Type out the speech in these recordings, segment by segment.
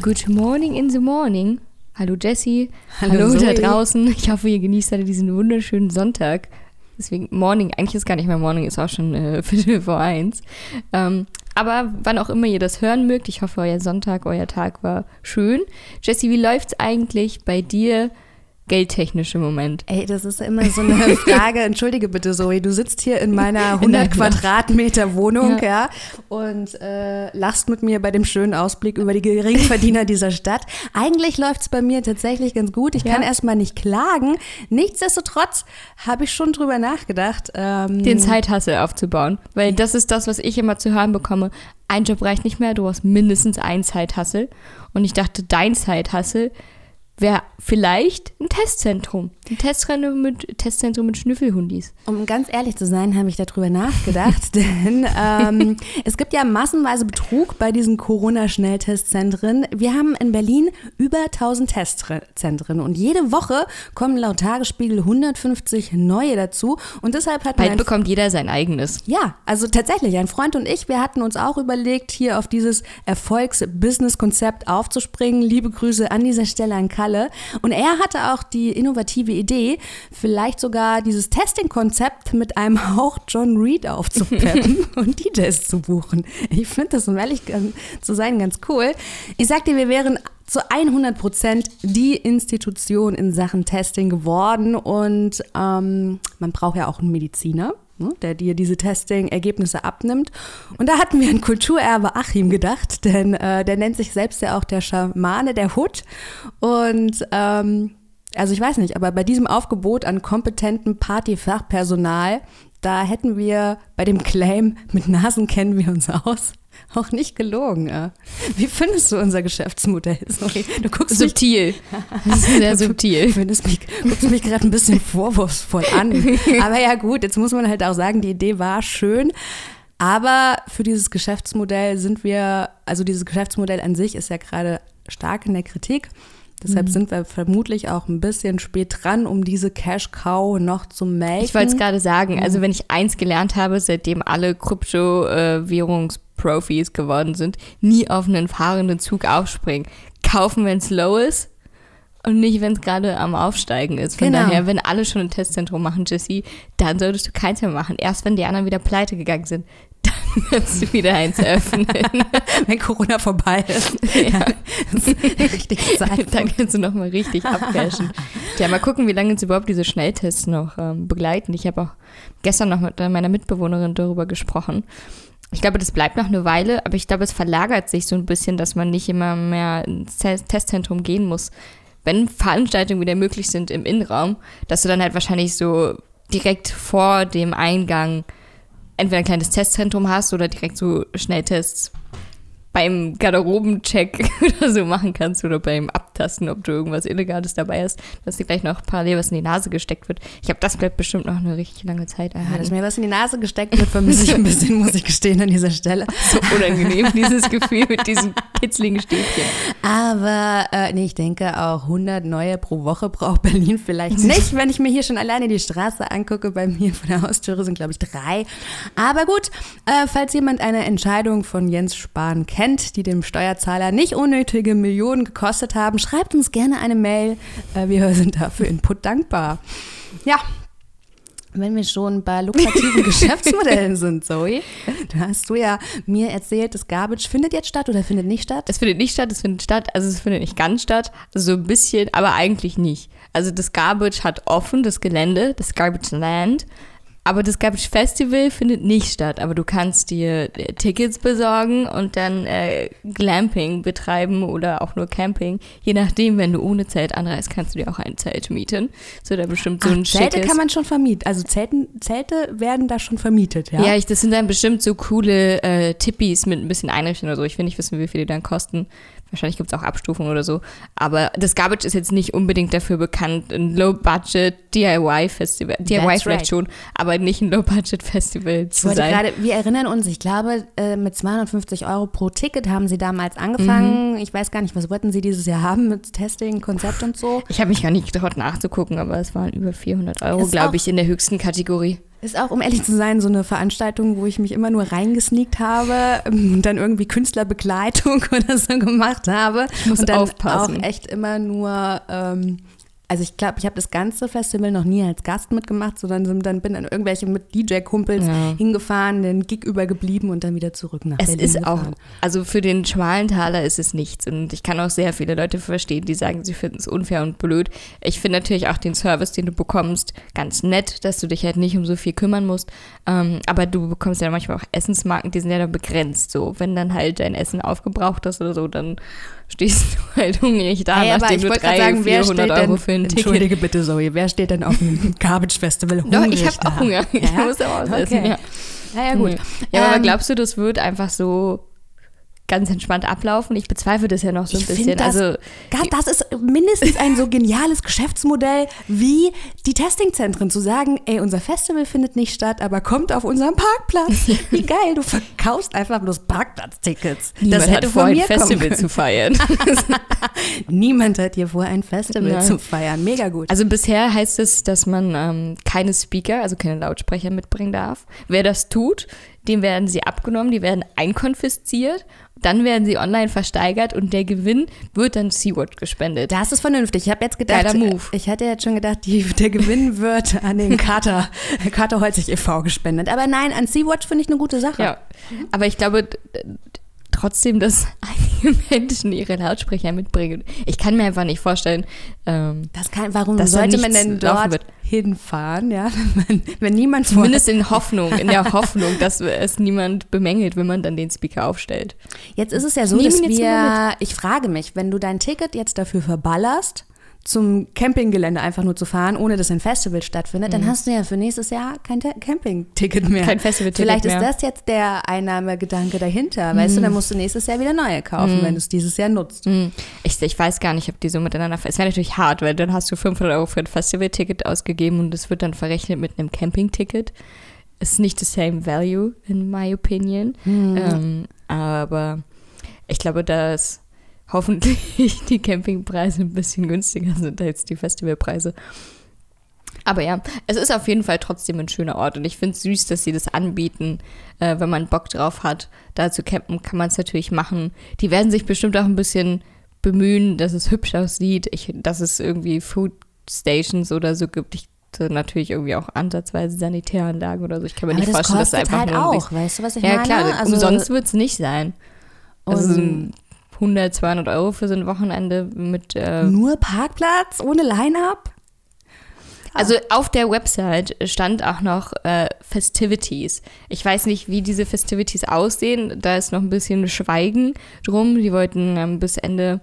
Good morning in the morning. Hallo Jessie. Hallo Hallo, da draußen. Ich hoffe, ihr genießt alle diesen wunderschönen Sonntag. Deswegen Morning, eigentlich ist gar nicht mehr Morning, ist auch schon äh, Viertel vor eins. Ähm, aber wann auch immer ihr das hören mögt, ich hoffe, euer Sonntag, euer Tag war schön. Jessie, wie läuft's eigentlich bei dir geldtechnisch im Moment? Ey, das ist immer so eine Frage. Entschuldige bitte, Zoe. Du sitzt hier in meiner In der 100 Quadratmeter Wohnung, Ja. ja, und äh, lachst mit mir bei dem schönen Ausblick über die Geringverdiener dieser Stadt. Eigentlich läuft's bei mir tatsächlich ganz gut. Ich Ja. kann erstmal nicht klagen. Nichtsdestotrotz habe ich schon drüber nachgedacht. Ähm, Den Zeithassel aufzubauen. Weil das ist das, was ich immer zu hören bekomme. Ein Job reicht nicht mehr, du hast mindestens einen Zeithassel. Und ich dachte, dein Zeithassel wäre vielleicht ein Testzentrum. Ein Testzentrum mit, Testzentrum mit Schnüffelhundis. Um ganz ehrlich zu sein, habe ich darüber nachgedacht, denn ähm, es gibt ja massenweise Betrug bei diesen Corona-Schnelltestzentren. Wir haben in Berlin über 1000 Testzentren und jede Woche kommen laut Tagesspiegel 150 neue dazu und deshalb hat Bald bekommt jeder sein eigenes. ja, also tatsächlich, ein Freund und ich, wir hatten uns auch überlegt, hier auf dieses Erfolgs-Business-Konzept aufzuspringen. Liebe Grüße an dieser Stelle an Kalle. Und er hatte auch die innovative Idee, vielleicht sogar dieses Testing-Konzept mit einem Hauch John Reed aufzupeppen und DJs zu buchen. Ich finde das, um ehrlich gan- zu sein, ganz cool. Ich sagte, wir wären zu 100 Prozent die Institution in Sachen Testing geworden und ähm, man braucht ja auch einen Mediziner, ne, der dir diese Testing-Ergebnisse abnimmt. Und da hatten wir an Kulturerbe Achim gedacht, denn äh, der nennt sich selbst ja auch der Schamane der Hut und ähm, also ich weiß nicht, aber bei diesem Aufgebot an kompetentem Partyfachpersonal, da hätten wir bei dem Claim, mit Nasen kennen wir uns aus, auch nicht gelogen. Äh. Wie findest du unser Geschäftsmodell? Sorry, du guckst mich, Subtil. Das ist sehr du subtil. findest mich, guckst mich gerade ein bisschen vorwurfsvoll an. Aber ja gut, jetzt muss man halt auch sagen, die Idee war schön. Aber für dieses Geschäftsmodell sind wir, also dieses Geschäftsmodell an sich ist ja gerade stark in der Kritik. Deshalb Mhm. sind wir vermutlich auch ein bisschen spät dran, um diese Cash Cow noch zu melken. Ich wollte es gerade sagen. Also wenn ich eins gelernt habe, seitdem alle Krypto-Währungsprofis geworden sind, nie auf einen fahrenden Zug aufspringen. Kaufen, wenn es low ist und nicht, wenn es gerade am Aufsteigen ist. Von Genau. daher, wenn alle schon ein Testzentrum machen, Jesse, dann solltest du keins mehr machen. Erst wenn die anderen wieder pleite gegangen sind, du wieder eins öffnen. wenn Corona vorbei ist. Ja. Das ist die richtige Zeit. dann kannst du nochmal richtig abcashen. Ja, mal gucken, wie lange uns überhaupt diese Schnelltests noch ähm, begleiten. Ich habe auch gestern noch mit meiner Mitbewohnerin darüber gesprochen. Ich glaube, das bleibt noch eine Weile, aber ich glaube, es verlagert sich so ein bisschen, dass man nicht immer mehr ins Te- Testzentrum gehen muss. Wenn Veranstaltungen wieder möglich sind im Innenraum, dass du dann halt wahrscheinlich so direkt vor dem Eingang entweder ein kleines Testzentrum hast oder direkt so Schnelltests beim Garderobencheck oder so machen kannst oder beim Abtasten, ob du irgendwas Illegales dabei hast, dass dir gleich noch parallel was in die Nase gesteckt wird. Ich glaube, das bleibt bestimmt noch eine richtig lange Zeit Ja, dass mir was in die Nase gesteckt wird, vermisse ich ein bisschen, muss ich gestehen, an dieser Stelle. so unangenehm, dieses Gefühl mit diesen kitzligen Stäbchen. Aber äh, nee, ich denke auch 100 neue pro Woche braucht Berlin vielleicht nicht, wenn ich mir hier schon alleine die Straße angucke. Bei mir vor der Haustüre sind, glaube ich, drei. Aber gut, äh, falls jemand eine Entscheidung von Jens Spahn kennt, die dem Steuerzahler nicht unnötige Millionen gekostet haben, schreibt uns gerne eine Mail. Äh, wir sind dafür Input dankbar. Ja. Wenn wir schon bei lukrativen Geschäftsmodellen sind, Zoe, da hast du ja mir erzählt, das Garbage findet jetzt statt oder findet nicht statt? Es findet nicht statt, es findet statt, also es findet nicht ganz statt, also so ein bisschen, aber eigentlich nicht. Also das Garbage hat offen, das Gelände, das Garbage Land, aber das Garbage Festival findet nicht statt. Aber du kannst dir äh, Tickets besorgen und dann äh, Glamping betreiben oder auch nur Camping. Je nachdem, wenn du ohne Zelt anreist, kannst du dir auch ein Zelt mieten. So da bestimmt so ein Ach, Zelte schickes. kann man schon vermieten. Also Zelten, Zelte werden da schon vermietet, ja? Ja, ich, das sind dann bestimmt so coole äh, Tippis mit ein bisschen Einrichtung oder so. Ich will nicht wissen, wie viel die dann kosten. Wahrscheinlich gibt es auch Abstufungen oder so. Aber das Garbage ist jetzt nicht unbedingt dafür bekannt, ein Low-Budget DIY-Festival. DIY That's vielleicht right. schon, aber nicht ein Low-Budget-Festival zu sein. gerade, wir erinnern uns, ich glaube, äh, mit 250 Euro pro Ticket haben sie damals angefangen. Ich weiß gar nicht, was wollten sie dieses Jahr haben mit Testing, Konzept und so. Ich habe mich gar nicht getraut nachzugucken, aber es waren über 400 Euro, glaube ich, in der höchsten Kategorie. Ist auch, um ehrlich zu sein, so eine Veranstaltung, wo ich mich immer nur reingesneakt habe ähm, und dann irgendwie Künstlerbegleitung oder so gemacht habe. muss und dann aufpassen. auch echt immer nur, ähm, also ich glaube, ich habe das ganze Festival noch nie als Gast mitgemacht, sondern so- dann bin dann irgendwelche mit DJ-Kumpels Ja. hingefahren, den Gig übergeblieben und dann wieder zurück nach Es Berlin ist auch, gefahren. also für den schmalen Taler ist es nichts. Und ich kann auch sehr viele Leute verstehen, die sagen, sie finden es unfair und blöd. Ich finde natürlich auch den Service, den du bekommst, ganz nett, dass du dich halt nicht um so viel kümmern musst. Ähm, aber du bekommst ja manchmal auch Essensmarken, die sind ja dann begrenzt. So, wenn dann halt dein Essen aufgebraucht ist oder so, dann stehst du halt hungrig da, Hey, aber nachdem ich du wollte 300, gerade sagen, wer 400 steht Euro denn, für ein Ticket Entschuldige bitte, Zoe, wer steht denn auf dem Garbage Festival Doch, hungrig ich habe auch Hunger. Ich Ja? muss auch was essen, Okay. ja. Ja, ja, gut. Ja, aber Ähm, glaubst du, das wird einfach so ganz entspannt ablaufen? Ich bezweifle das ja noch so ein Ich bisschen. das, also, das ist mindestens ein so geniales Geschäftsmodell wie die Testingzentren zu sagen, ey, unser Festival findet nicht statt, aber kommt auf unseren Parkplatz. Wie geil, du verkaufst einfach bloß Parkplatztickets. niemand das hätte vor, ein Festival zu feiern. Niemand hat hier vor, ein Festival Nein. zu feiern. Mega gut. Also bisher heißt es, dass man ähm, keine Speaker, also keine Lautsprecher mitbringen darf. Wer das tut, dem werden sie abgenommen, die werden einkonfisziert, dann werden sie online versteigert und der Gewinn wird dann Sea-Watch gespendet. Das ist vernünftig. Ich habe jetzt gedacht, Geiler Move. ich hatte jetzt schon gedacht, die, der Gewinn wird an den Kater, Kater Holzig e.V. gespendet. Aber nein, an Sea-Watch finde ich eine gute Sache. Ja, aber ich glaube trotzdem, dass einige Menschen ihre Lautsprecher mitbringen. Ich kann mir einfach nicht vorstellen, ähm, Das kann, warum Dass da sollte man denn dort hinfahren, ja, wenn, wenn niemand zumindest in Hoffnung, in der Hoffnung, dass es niemand bemängelt, wenn man dann den Speaker aufstellt. Jetzt ist es ja so, Nehmen dass wir, ich frage mich, wenn du dein Ticket jetzt dafür verballerst, zum Campinggelände einfach nur zu fahren, ohne dass ein Festival stattfindet, dann hast du ja für nächstes Jahr kein Campingticket mehr. Mhm. Kein Festivalticket Vielleicht mehr. Mhm. ist das jetzt der Einnahmegedanke dahinter, weißt du, dann musst du nächstes Jahr wieder neue kaufen, wenn du es dieses Jahr nutzt. Hm, Ich, ich weiß gar nicht, ob die so miteinander. Es wäre natürlich hart, weil dann hast du 500 Euro für ein Festivalticket ausgegeben und das wird dann verrechnet mit einem Campingticket. Ist nicht the same value, in my opinion. Ähm, aber ich glaube, dass hoffentlich die Campingpreise ein bisschen günstiger sind als die Festivalpreise. Aber ja, es ist auf jeden Fall trotzdem ein schöner Ort und ich finde es süß, dass sie das anbieten. Äh, wenn man Bock drauf hat, da zu campen, kann man es natürlich machen. Die werden sich bestimmt auch ein bisschen bemühen, dass es hübsch aussieht, ich, dass es irgendwie Food Stations oder so gibt. Ich, natürlich irgendwie auch ansatzweise Sanitäranlagen oder so. Ich kann mir Aber nicht das vorstellen, dass da kostet einfach halt nur auch, weißt du, was ich ja, meine? klar, Also- umsonst wird es nicht sein. Also 100, 200 Euro für so ein Wochenende mit. Äh, Nur Parkplatz ohne Line-Up? also auf der Website stand auch noch äh, Festivities. Ich weiß nicht, wie diese Festivities aussehen. Da ist noch ein bisschen Schweigen drum. Die wollten ähm, bis Ende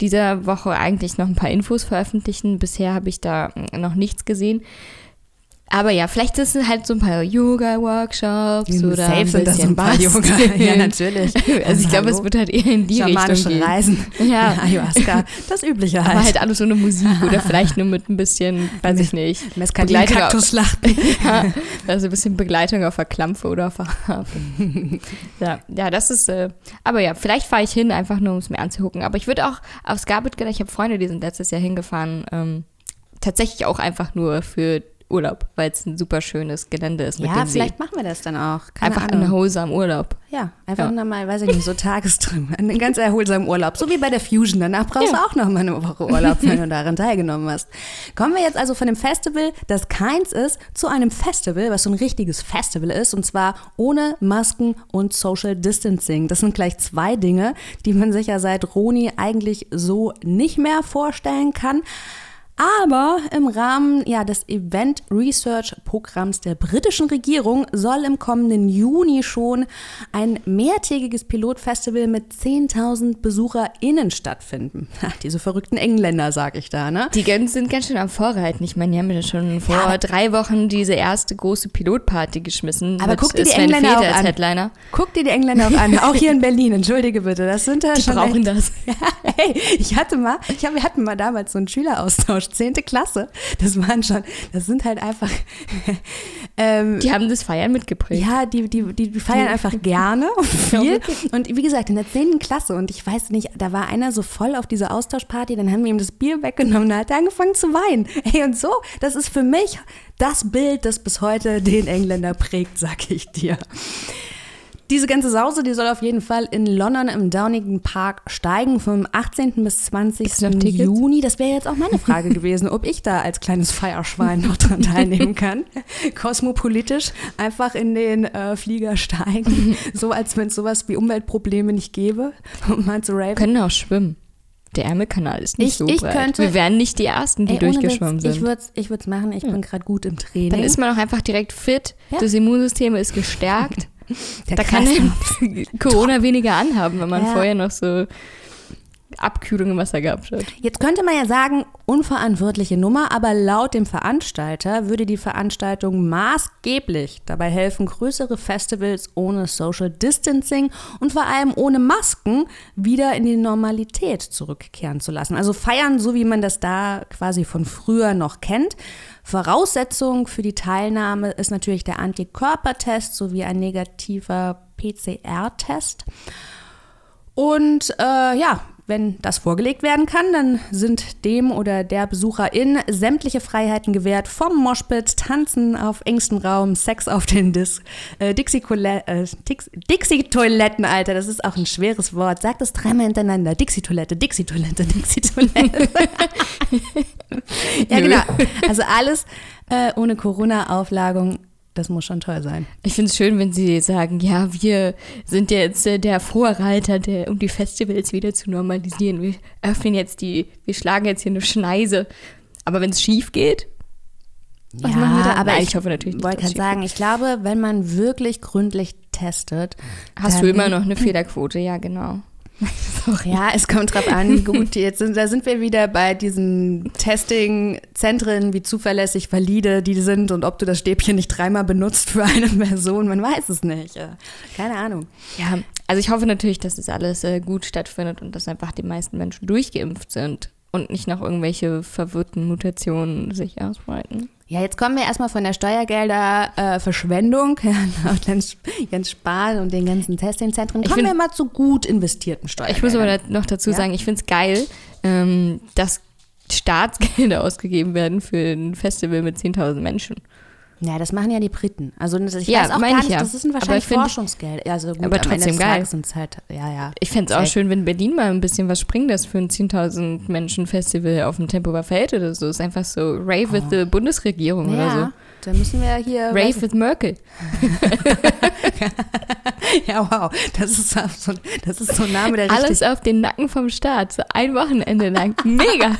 dieser Woche eigentlich noch ein paar Infos veröffentlichen. Bisher habe ich da mm, noch nichts gesehen. Aber ja, vielleicht ist es halt so ein paar Yoga-Workshops oder Safe ein sind das so bisschen ein paar Yoga. Ja, natürlich. Also ich glaube, es wird halt eher in die Richtung Schamanische gehen. Reisen. Ja. Ayahuasca. Das Übliche halt. Aber halt alles ohne Musik oder vielleicht nur mit ein bisschen, weiß ich nicht, Mescalin, Begleitung auf- Kaktusschlachten. ja, also ein bisschen Begleitung auf der Klampfe oder auf der Harfe. ja, ja, das ist, äh, aber ja, vielleicht fahre ich hin, einfach nur um es mir anzugucken. Aber ich würde auch aufs Garbage gehen, ich habe Freunde, die sind letztes Jahr hingefahren, ähm, tatsächlich auch einfach nur für Urlaub, weil es ein super schönes Gelände ist mit Ja, dem See. vielleicht machen wir das dann auch. Keine Einfach Ahnung. ein erholsamen Urlaub. Ja, einfach Ja. nur mal, weiß ich nicht, so Tagestrip. Einen ganz erholsamen Urlaub. So wie bei der Fusion. Danach brauchst Ja. du auch noch mal eine Woche Urlaub, wenn du daran teilgenommen hast. Kommen wir jetzt also von dem Festival, das keins ist, zu einem Festival, was so ein richtiges Festival ist. Und zwar ohne Masken und Social Distancing. Das sind gleich zwei Dinge, die man sich ja seit Roni eigentlich so nicht mehr vorstellen kann. Aber im Rahmen ja, des Event Research Programms der britischen Regierung soll im kommenden Juni schon ein mehrtägiges Pilotfestival mit 10.000 BesucherInnen stattfinden. Ach, diese verrückten Engländer, sag ich da, ne? Die sind ganz schön am Vorreiten. Ich meine, die haben ja schon vor ja, drei Wochen diese erste große Pilotparty geschmissen. Aber guck dir die Sven Engländer auch an. Headliner. Guck dir die Engländer auch an. Auch hier in Berlin, entschuldige bitte. Das sind ja die schon brauchen echt, das. Ja, hey, ich hatte mal, ich hab, wir hatten mal damals so einen Schüleraustausch 10. Klasse. Das waren schon, das sind halt einfach. ähm, die haben das Feiern mitgeprägt. Ja, die, die, die, die feiern einfach gerne und viel. Und wie gesagt, in der 10. Klasse, und ich weiß nicht, da war einer so voll auf dieser Austauschparty, dann haben wir ihm das Bier weggenommen, da hat er angefangen zu weinen. Ey, und so, das ist für mich das Bild, das bis heute den Engländer prägt, sag ich dir. Diese ganze Sause, die soll auf jeden Fall in London im Downington Park steigen vom 18. bis 20. Juni. Das wäre jetzt auch meine Frage gewesen, ob ich da als kleines Feierschwein noch dran teilnehmen kann. Kosmopolitisch einfach in den äh, Flieger steigen, so als wenn es sowas wie Umweltprobleme nicht gäbe, um mal zu raven. Können auch schwimmen. Der Ärmelkanal ist nicht ich, so ich breit. Könnte, Wir wären nicht die Ersten, die ey, durchgeschwommen Witz, sind. Ich würde es ich machen, ich ja. bin gerade gut im Training. Dann ist man auch einfach direkt fit, ja. das Immunsystem ist gestärkt. Der da kann Corona weniger anhaben, wenn man ja. vorher noch so Abkühlung im Wasser gehabt hat. Jetzt könnte man ja sagen, unverantwortliche Nummer, aber laut dem Veranstalter würde die Veranstaltung maßgeblich dabei helfen, größere Festivals ohne Social Distancing und vor allem ohne Masken wieder in die Normalität zurückkehren zu lassen. Also feiern, so wie man das da quasi von früher noch kennt. Voraussetzung für die Teilnahme ist natürlich der Antikörpertest sowie ein negativer PCR-Test. Und äh, ja, wenn das vorgelegt werden kann, dann sind dem oder der Besucherin sämtliche Freiheiten gewährt, vom Moshpit, Tanzen auf engstem Raum, Sex auf den Dis äh, Dixie-Toiletten, äh, Alter, das ist auch ein schweres Wort. Sag das dreimal hintereinander. Dixie-Toilette, Dixie-Toilette, Dixie-Toilette. ja, genau. Also alles äh, ohne Corona-Auflagung das muss schon toll sein. Ich finde es schön, wenn Sie sagen, ja, wir sind jetzt äh, der Vorreiter, der, um die Festivals wieder zu normalisieren. Wir öffnen jetzt die, wir schlagen jetzt hier eine Schneise. Aber wenn es schief geht, was ja, machen wir da? aber Nein, ich, ich hoffe natürlich nicht. wollte gerade sagen, ich glaube, wenn man wirklich gründlich testet, hast du immer noch eine Fehlerquote, ja, genau. Ja, es kommt drauf an. Gut, jetzt sind, da sind wir wieder bei diesen Testing-Zentren, wie zuverlässig valide die sind und ob du das Stäbchen nicht dreimal benutzt für eine Person. Man weiß es nicht. Keine Ahnung. Ja, also ich hoffe natürlich, dass das alles äh, gut stattfindet und dass einfach die meisten Menschen durchgeimpft sind und nicht noch irgendwelche verwirrten Mutationen sich ausbreiten. Ja, jetzt kommen wir erstmal von der Steuergelder-Verschwendung, äh, Jens Spahn und den ganzen Testingzentren. Kommen find, wir mal zu gut investierten Steuergeldern. Ich muss aber noch dazu ja? sagen, ich finde es geil, ähm, dass Staatsgelder ausgegeben werden für ein Festival mit 10.000 Menschen. Ja, das machen ja die Briten. Also ich ja, weiß auch gar nicht, ja. das ist ein wahrscheinlich Forschungsgeld. Also gut, aber trotzdem geil. Halt, ja, ja. Ich fände es auch schön, wenn Berlin mal ein bisschen was springt, das für ein 10.000 Menschen Festival auf dem Tempelhofer Feld oder so. Ist einfach so Rave oh. with the Bundesregierung ja. oder so. Da müssen wir hier. Rave with Merkel. ja, wow. Das ist, so, das ist so ein Name, der Alles auf den Nacken vom Staat. So ein Wochenende lang. Mega.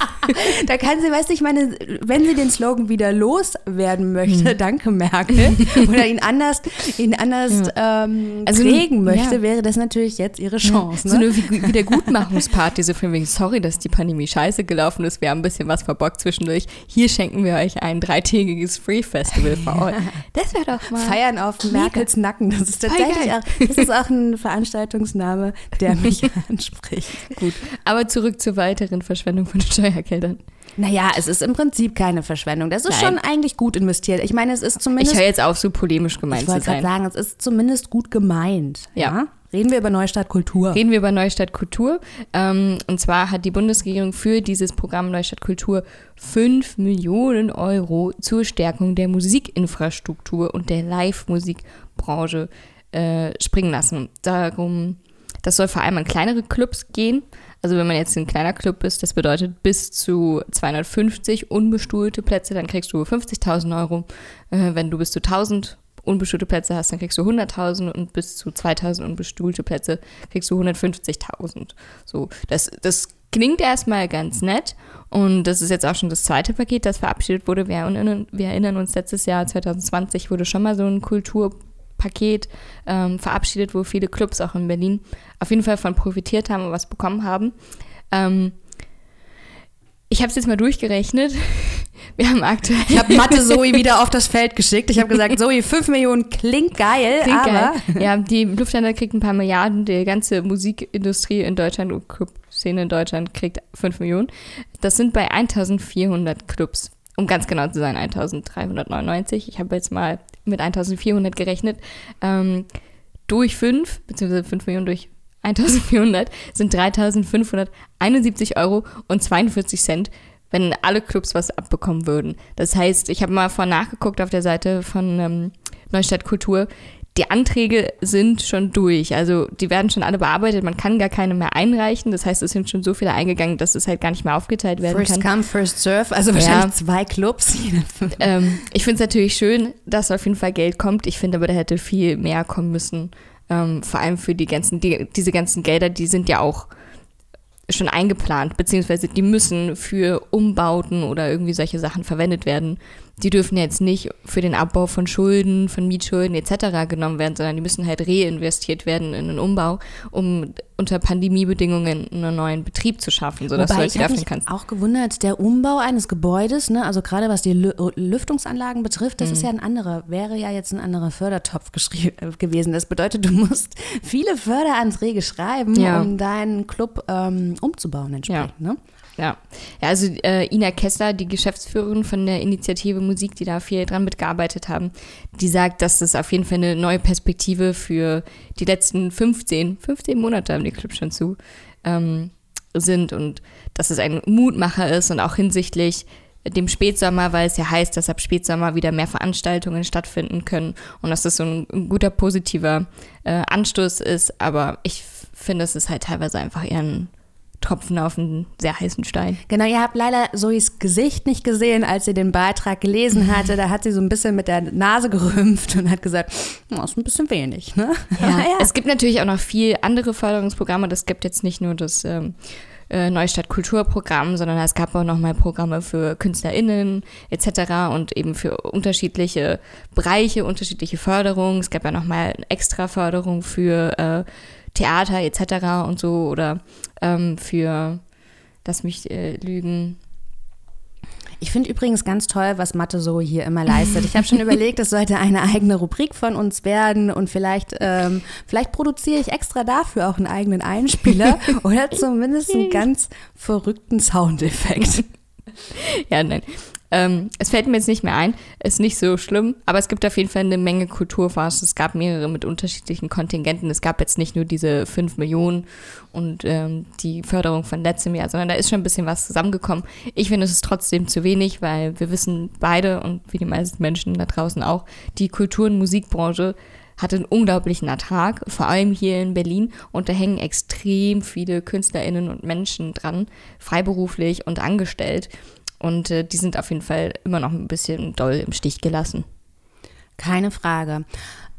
da kann sie, weißt du, ich meine, wenn sie den Slogan wieder loswerden möchte, hm. danke Merkel, oder ihn anders, ihn anders ja. ähm, also, prägen möchte, ja. wäre das natürlich jetzt ihre Chance. Ja. Ne? So eine Wiedergutmachungsparty, so von wegen, sorry, dass die Pandemie scheiße gelaufen ist, wir haben ein bisschen was verbockt zwischendurch. Hier schenken wir euch ein dreitägiges Free Festival for all. Das wäre doch mal. Feiern auf Merkels Nacken. Das ist tatsächlich auch, das ist auch ein Veranstaltungsname, der mich anspricht. Gut, aber zurück zur weiteren Verschwendung von Steuergeldern. Naja, es ist im Prinzip keine Verschwendung. Das ist Nein. schon eigentlich gut investiert. Ich meine, es ist zumindest. Ich höre jetzt auf, so polemisch gemeint zu sein. Ich wollte gerade sagen, es ist zumindest gut gemeint. ja? ja? Reden wir über Neustadt Kultur. Reden wir über Neustadt Kultur. Ähm, und zwar hat die Bundesregierung für dieses Programm Neustadt Kultur 5 Millionen Euro zur Stärkung der Musikinfrastruktur und der Live-Musikbranche äh, springen lassen. Darum, das soll vor allem an kleinere Clubs gehen. Also wenn man jetzt ein kleiner Club ist, das bedeutet bis zu 250 unbestuhlte Plätze, dann kriegst du 50.000 Euro. Äh, wenn du bis zu 1000 unbestuhlte Plätze hast, dann kriegst du 100.000 und bis zu 2.000 unbestuhlte Plätze kriegst du 150.000. So, das, das klingt erstmal ganz nett und das ist jetzt auch schon das zweite Paket, das verabschiedet wurde. Wir erinnern, wir erinnern uns, letztes Jahr 2020 wurde schon mal so ein Kulturpaket ähm, verabschiedet, wo viele Clubs auch in Berlin auf jeden Fall von profitiert haben und was bekommen haben. Ähm, ich habe es jetzt mal durchgerechnet. Wir haben aktuell. Ich habe Mathe Zoe wieder auf das Feld geschickt. Ich habe gesagt, Zoe, 5 Millionen klingt geil, klingt aber. Geil. Ja, die Lufthansa kriegt ein paar Milliarden, die ganze Musikindustrie in Deutschland und Clubszene in Deutschland kriegt 5 Millionen. Das sind bei 1400 Clubs. Um ganz genau zu sein, 1399. Ich habe jetzt mal mit 1400 gerechnet. Ähm, durch 5, beziehungsweise 5 Millionen durch 1400 sind 3571 Euro und 42 Cent, wenn alle Clubs was abbekommen würden. Das heißt, ich habe mal vor nachgeguckt auf der Seite von ähm, Neustadt Kultur. Die Anträge sind schon durch. Also die werden schon alle bearbeitet. Man kann gar keine mehr einreichen. Das heißt, es sind schon so viele eingegangen, dass es halt gar nicht mehr aufgeteilt werden first kann. First come, first serve. Also wahrscheinlich ja. zwei Clubs. ähm, ich finde es natürlich schön, dass auf jeden Fall Geld kommt. Ich finde aber, da hätte viel mehr kommen müssen. Ähm, vor allem für die ganzen, die, diese ganzen Gelder, die sind ja auch schon eingeplant, beziehungsweise die müssen für Umbauten oder irgendwie solche Sachen verwendet werden. Die dürfen jetzt nicht für den Abbau von Schulden, von Mietschulden etc. genommen werden, sondern die müssen halt reinvestiert werden in den Umbau, um unter Pandemiebedingungen einen neuen Betrieb zu schaffen, sodass Wobei, du halt wieder öffnen kannst. auch gewundert, der Umbau eines Gebäudes, ne, also gerade was die Lüftungsanlagen betrifft, das mhm. ist ja ein anderer, wäre ja jetzt ein anderer Fördertopf äh, gewesen. Das bedeutet, du musst viele Förderanträge schreiben, ja. um deinen Club ähm, umzubauen entsprechend. Ja. Ne? Ja, ja also äh, Ina Kessler, die Geschäftsführerin von der Initiative Musik, die da viel dran mitgearbeitet haben, die sagt, dass das auf jeden Fall eine neue Perspektive für die letzten 15, 15 Monate haben die Clubs schon zu, ähm, sind und dass es ein Mutmacher ist und auch hinsichtlich dem Spätsommer, weil es ja heißt, dass ab Spätsommer wieder mehr Veranstaltungen stattfinden können und dass das so ein, ein guter positiver äh, Anstoß ist. Aber ich finde, es ist halt teilweise einfach eher ein Tropfen auf einen sehr heißen Stein. Genau, ihr habt leider Zoes Gesicht nicht gesehen, als sie den Beitrag gelesen hatte. Da hat sie so ein bisschen mit der Nase gerümpft und hat gesagt, das ist ein bisschen wenig. Ne? Ja, ja. Es gibt natürlich auch noch viel andere Förderungsprogramme. Das gibt jetzt nicht nur das ähm, äh, Neustadt Kulturprogramm, sondern es gab auch noch mal Programme für KünstlerInnen etc. und eben für unterschiedliche Bereiche, unterschiedliche Förderungen. Es gab ja noch mal extra Förderung für äh, Theater etc. und so oder ähm, für, lass mich äh, lügen, ich finde übrigens ganz toll, was Mathe so hier immer leistet. Ich habe schon überlegt, es sollte eine eigene Rubrik von uns werden und vielleicht, ähm, vielleicht produziere ich extra dafür auch einen eigenen Einspieler oder zumindest einen ganz verrückten Soundeffekt. Ja, nein. Ähm, es fällt mir jetzt nicht mehr ein, ist nicht so schlimm, aber es gibt auf jeden Fall eine Menge Kulturfonds. Es gab mehrere mit unterschiedlichen Kontingenten. Es gab jetzt nicht nur diese 5 Millionen und ähm, die Förderung von letztem Jahr, sondern da ist schon ein bisschen was zusammengekommen. Ich finde, es ist trotzdem zu wenig, weil wir wissen beide und wie die meisten Menschen da draußen auch, die Kultur- und Musikbranche hat einen unglaublichen Ertrag, vor allem hier in Berlin. Und da hängen extrem viele KünstlerInnen und Menschen dran, freiberuflich und angestellt. Und äh, die sind auf jeden Fall immer noch ein bisschen doll im Stich gelassen. Keine Frage.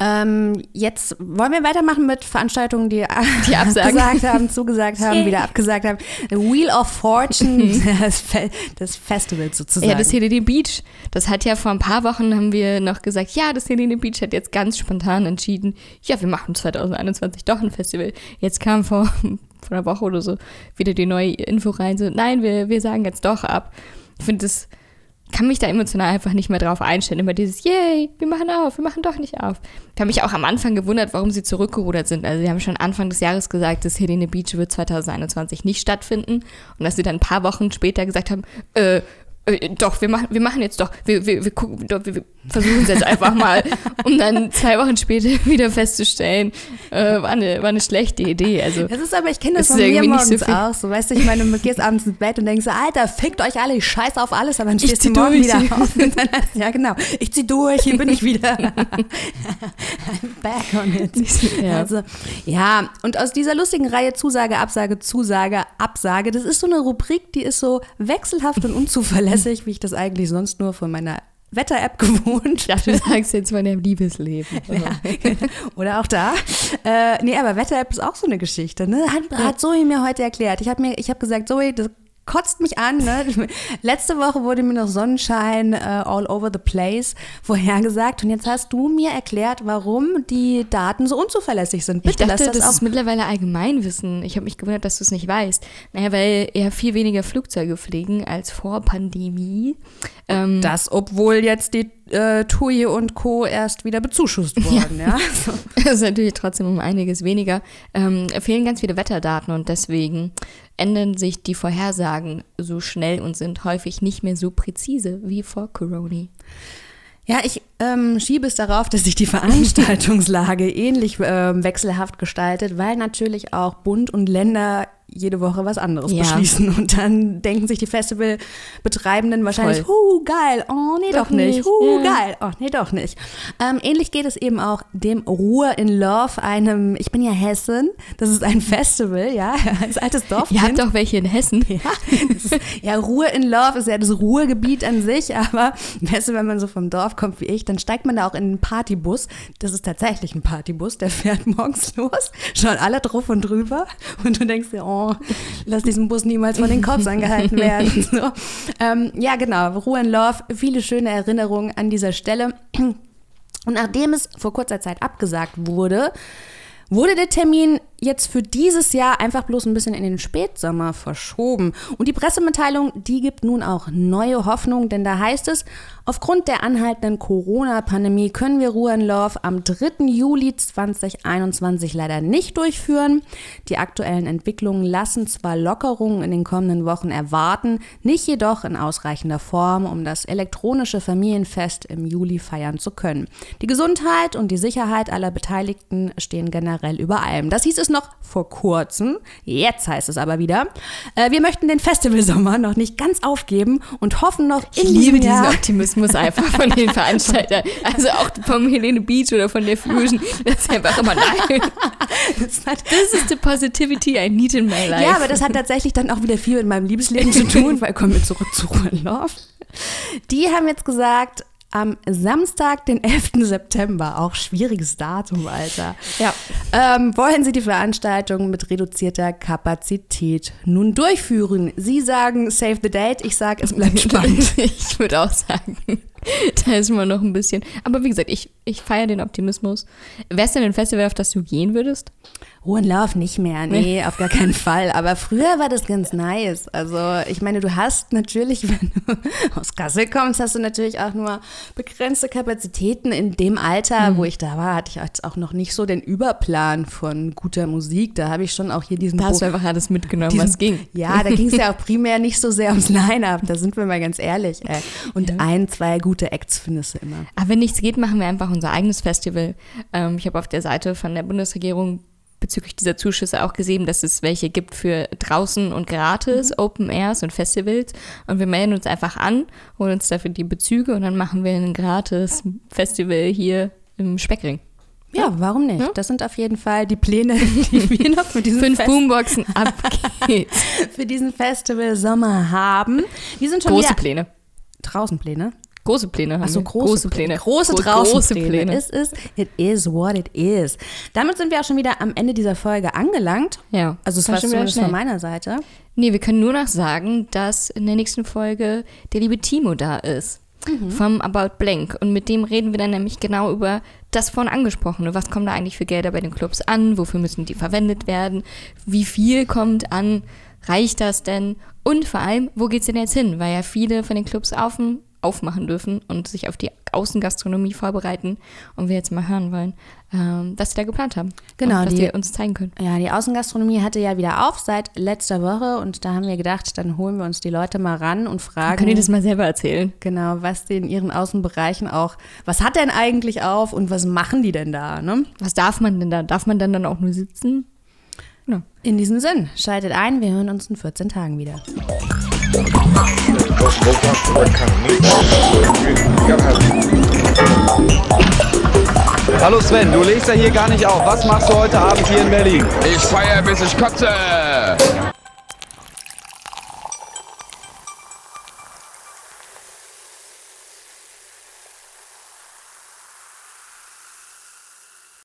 Ähm, jetzt wollen wir weitermachen mit Veranstaltungen, die, die abgesagt haben, zugesagt haben, wieder abgesagt haben. The Wheel of Fortune, das, Fe das, Festival sozusagen. Ja, das Helene Beach. Das hat ja vor ein paar Wochen haben wir noch gesagt, ja, das Helene Beach hat jetzt ganz spontan entschieden, ja, wir machen 2021 doch ein Festival. Jetzt kam vor, vor einer Woche oder so wieder die neue Info rein, so, nein, wir, wir sagen jetzt doch ab. Ich finde, das kann mich da emotional einfach nicht mehr drauf einstellen. Immer dieses, yay, wir machen auf, wir machen doch nicht auf. Ich habe mich auch am Anfang gewundert, warum sie zurückgerudert sind. Also sie haben schon Anfang des Jahres gesagt, das Helene Beach wird 2021 nicht stattfinden. Und dass sie dann ein paar Wochen später gesagt haben, äh, äh, doch, wir machen, wir machen jetzt doch, wir, wir, wir, gucken, wir, wir versuchen es jetzt einfach mal, um dann zwei Wochen später wieder festzustellen, äh, war, eine, war eine schlechte Idee. Also, das ist aber, ich kenne das von mir morgens so auch. So, weißt du, ich meine, du gehst abends ins Bett und denkst so, Alter, fickt euch alle, ich scheiße auf alles, aber dann stehst du morgen durch. wieder auf und dann hast, ja genau, ich zieh durch, hier bin ich wieder. back on it. Ja. Also, ja, und aus dieser lustigen Reihe Zusage, Absage, Zusage, Absage, das ist so eine Rubrik, die ist so wechselhaft und unzuverlässig, wie ich das eigentlich sonst nur von meiner Wetter-App gewohnt. Ich dachte, du sagst jetzt von dem Liebesleben. Ja. Oder auch da. Äh, nee, aber Wetter-App ist auch so eine Geschichte. Ne? Hat, hat Zoe mir heute erklärt. Ich habe hab gesagt, Zoe, das kotzt mich an. Ne? Letzte Woche wurde mir noch Sonnenschein uh, all over the place vorhergesagt und jetzt hast du mir erklärt, warum die Daten so unzuverlässig sind. Bitte ich dachte, das, das ist mittlerweile Allgemeinwissen. Ich habe mich gewundert, dass du es nicht weißt. Naja, weil eher viel weniger Flugzeuge fliegen als vor Pandemie. Ähm, das, obwohl jetzt die äh, TUI und Co. erst wieder bezuschusst wurden. Ja. ja. Das ist natürlich trotzdem um einiges weniger. Ähm, fehlen ganz viele Wetterdaten und deswegen ändern sich die Vorhersagen so schnell und sind häufig nicht mehr so präzise wie vor Corona. Ja, ich ähm, schiebe es darauf, dass sich die Veranstaltungslage ähnlich äh, wechselhaft gestaltet, weil natürlich auch Bund und Länder jede Woche was anderes ja. beschließen. Und dann denken sich die Festivalbetreibenden wahrscheinlich, hu, geil, oh, nee, doch, doch nicht, nicht. hu, ja. geil, oh, nee, doch nicht. Ähm, ähnlich geht es eben auch dem Ruhr in Love, einem, ich bin ja Hessen, das ist ein Festival, ja, als altes Dorf. Ihr habt doch welche in Hessen. Ja, ist, ja, Ruhr in Love ist ja das Ruhrgebiet an sich, aber weißt du, wenn man so vom Dorf kommt wie ich, dann steigt man da auch in einen Partybus. Das ist tatsächlich ein Partybus, der fährt morgens los, schauen alle drauf und drüber und du denkst dir, oh, lass diesen Bus niemals von den Cops angehalten werden. So. Ähm, ja, genau, Ruhe and Love, viele schöne Erinnerungen an dieser Stelle. Und nachdem es vor kurzer Zeit abgesagt wurde, wurde der Termin jetzt für dieses Jahr einfach bloß ein bisschen in den Spätsommer verschoben. Und die Pressemitteilung, die gibt nun auch neue Hoffnung, denn da heißt es, aufgrund der anhaltenden Corona-Pandemie können wir Ruhe in Love am 3. Juli 2021 leider nicht durchführen. Die aktuellen Entwicklungen lassen zwar Lockerungen in den kommenden Wochen erwarten, nicht jedoch in ausreichender Form, um das elektronische Familienfest im Juli feiern zu können. Die Gesundheit und die Sicherheit aller Beteiligten stehen generell über allem. Das hieß es es noch vor kurzem, jetzt heißt es aber wieder, äh, wir möchten den Festivalsommer noch nicht ganz aufgeben und hoffen noch in Ich liebe diesen Optimismus einfach von den Veranstaltern. Also auch vom Helene Beach oder von der Fusion. Das ist einfach immer nein. Das, hat, this is the positivity I need in my life. Ja, aber das hat tatsächlich dann auch wieder viel mit meinem Liebesleben zu tun, weil kommen wir zurück zu Ruhe Love. Die haben jetzt gesagt, am Samstag, den 11. September, auch schwieriges Datum, Alter, ja. ähm, wollen Sie die Veranstaltung mit reduzierter Kapazität nun durchführen. Sie sagen Save the Date, ich sage, es bleibt spannend. ich würde auch sagen, da ist immer noch ein bisschen. Aber wie gesagt, ich, ich feiere den Optimismus. Wäre es denn ein Festival, auf das du gehen würdest? Hohen Lauf nicht mehr, nee, auf gar keinen Fall. Aber früher war das ganz nice. Also ich meine, du hast natürlich, wenn du aus Kassel kommst, hast du natürlich auch nur begrenzte Kapazitäten. In dem Alter, mhm. wo ich da war, hatte ich jetzt auch noch nicht so den Überplan von guter Musik. Da habe ich schon auch hier diesen... Da hast du einfach alles mitgenommen, diesen, was ging. Ja, da ging es ja auch primär nicht so sehr ums Line-Up, da sind wir mal ganz ehrlich. Ey. Und ja. ein, zwei gute Acts findest du immer. Aber wenn nichts geht, machen wir einfach unser eigenes Festival. Ähm, ich habe auf der Seite von der Bundesregierung bezüglich dieser Zuschüsse auch gesehen, dass es welche gibt für draußen und gratis, mhm. Open Airs und Festivals. Und wir melden uns einfach an, holen uns dafür die Bezüge und dann machen wir ein gratis Festival hier im Speckring. Ja, warum nicht? Ja? Das sind auf jeden Fall die Pläne, die wir noch für diesen Fünf Fest Boomboxen ab für diesen Festival Sommer haben. Die sind schon Große Pläne. Draußen Pläne? Große Pläne haben Achso, große, große Pläne. Pläne. Große, große, große Pläne. Es ist, it is what it is. Damit sind wir auch schon wieder am Ende dieser Folge angelangt. Ja. Also es war zumindest von meiner Seite. Nee, wir können nur noch sagen, dass in der nächsten Folge der liebe Timo da ist. Mhm. Vom About Blank. Und mit dem reden wir dann nämlich genau über das vorhin angesprochene. Was kommen da eigentlich für Gelder bei den Clubs an? Wofür müssen die verwendet werden? Wie viel kommt an? Reicht das denn? Und vor allem, wo geht es denn jetzt hin? Weil ja viele von den Clubs auf dem aufmachen dürfen und sich auf die Außengastronomie vorbereiten und wir jetzt mal hören wollen, ähm, was sie da geplant haben. Genau. Und was die, sie uns zeigen können. Ja, die Außengastronomie hatte ja wieder auf seit letzter Woche und da haben wir gedacht, dann holen wir uns die Leute mal ran und fragen. können die das mal selber erzählen? Genau, was die in ihren Außenbereichen auch, was hat denn eigentlich auf und was machen die denn da? Ne? Was darf man denn da? Darf man dann, dann auch nur sitzen? Ja. In diesem Sinn, schaltet ein, wir hören uns in 14 Tagen wieder. Hallo Sven, du legst ja hier gar nicht auf. Was machst du heute Abend hier in Berlin? Ich feiere bis ich kotze.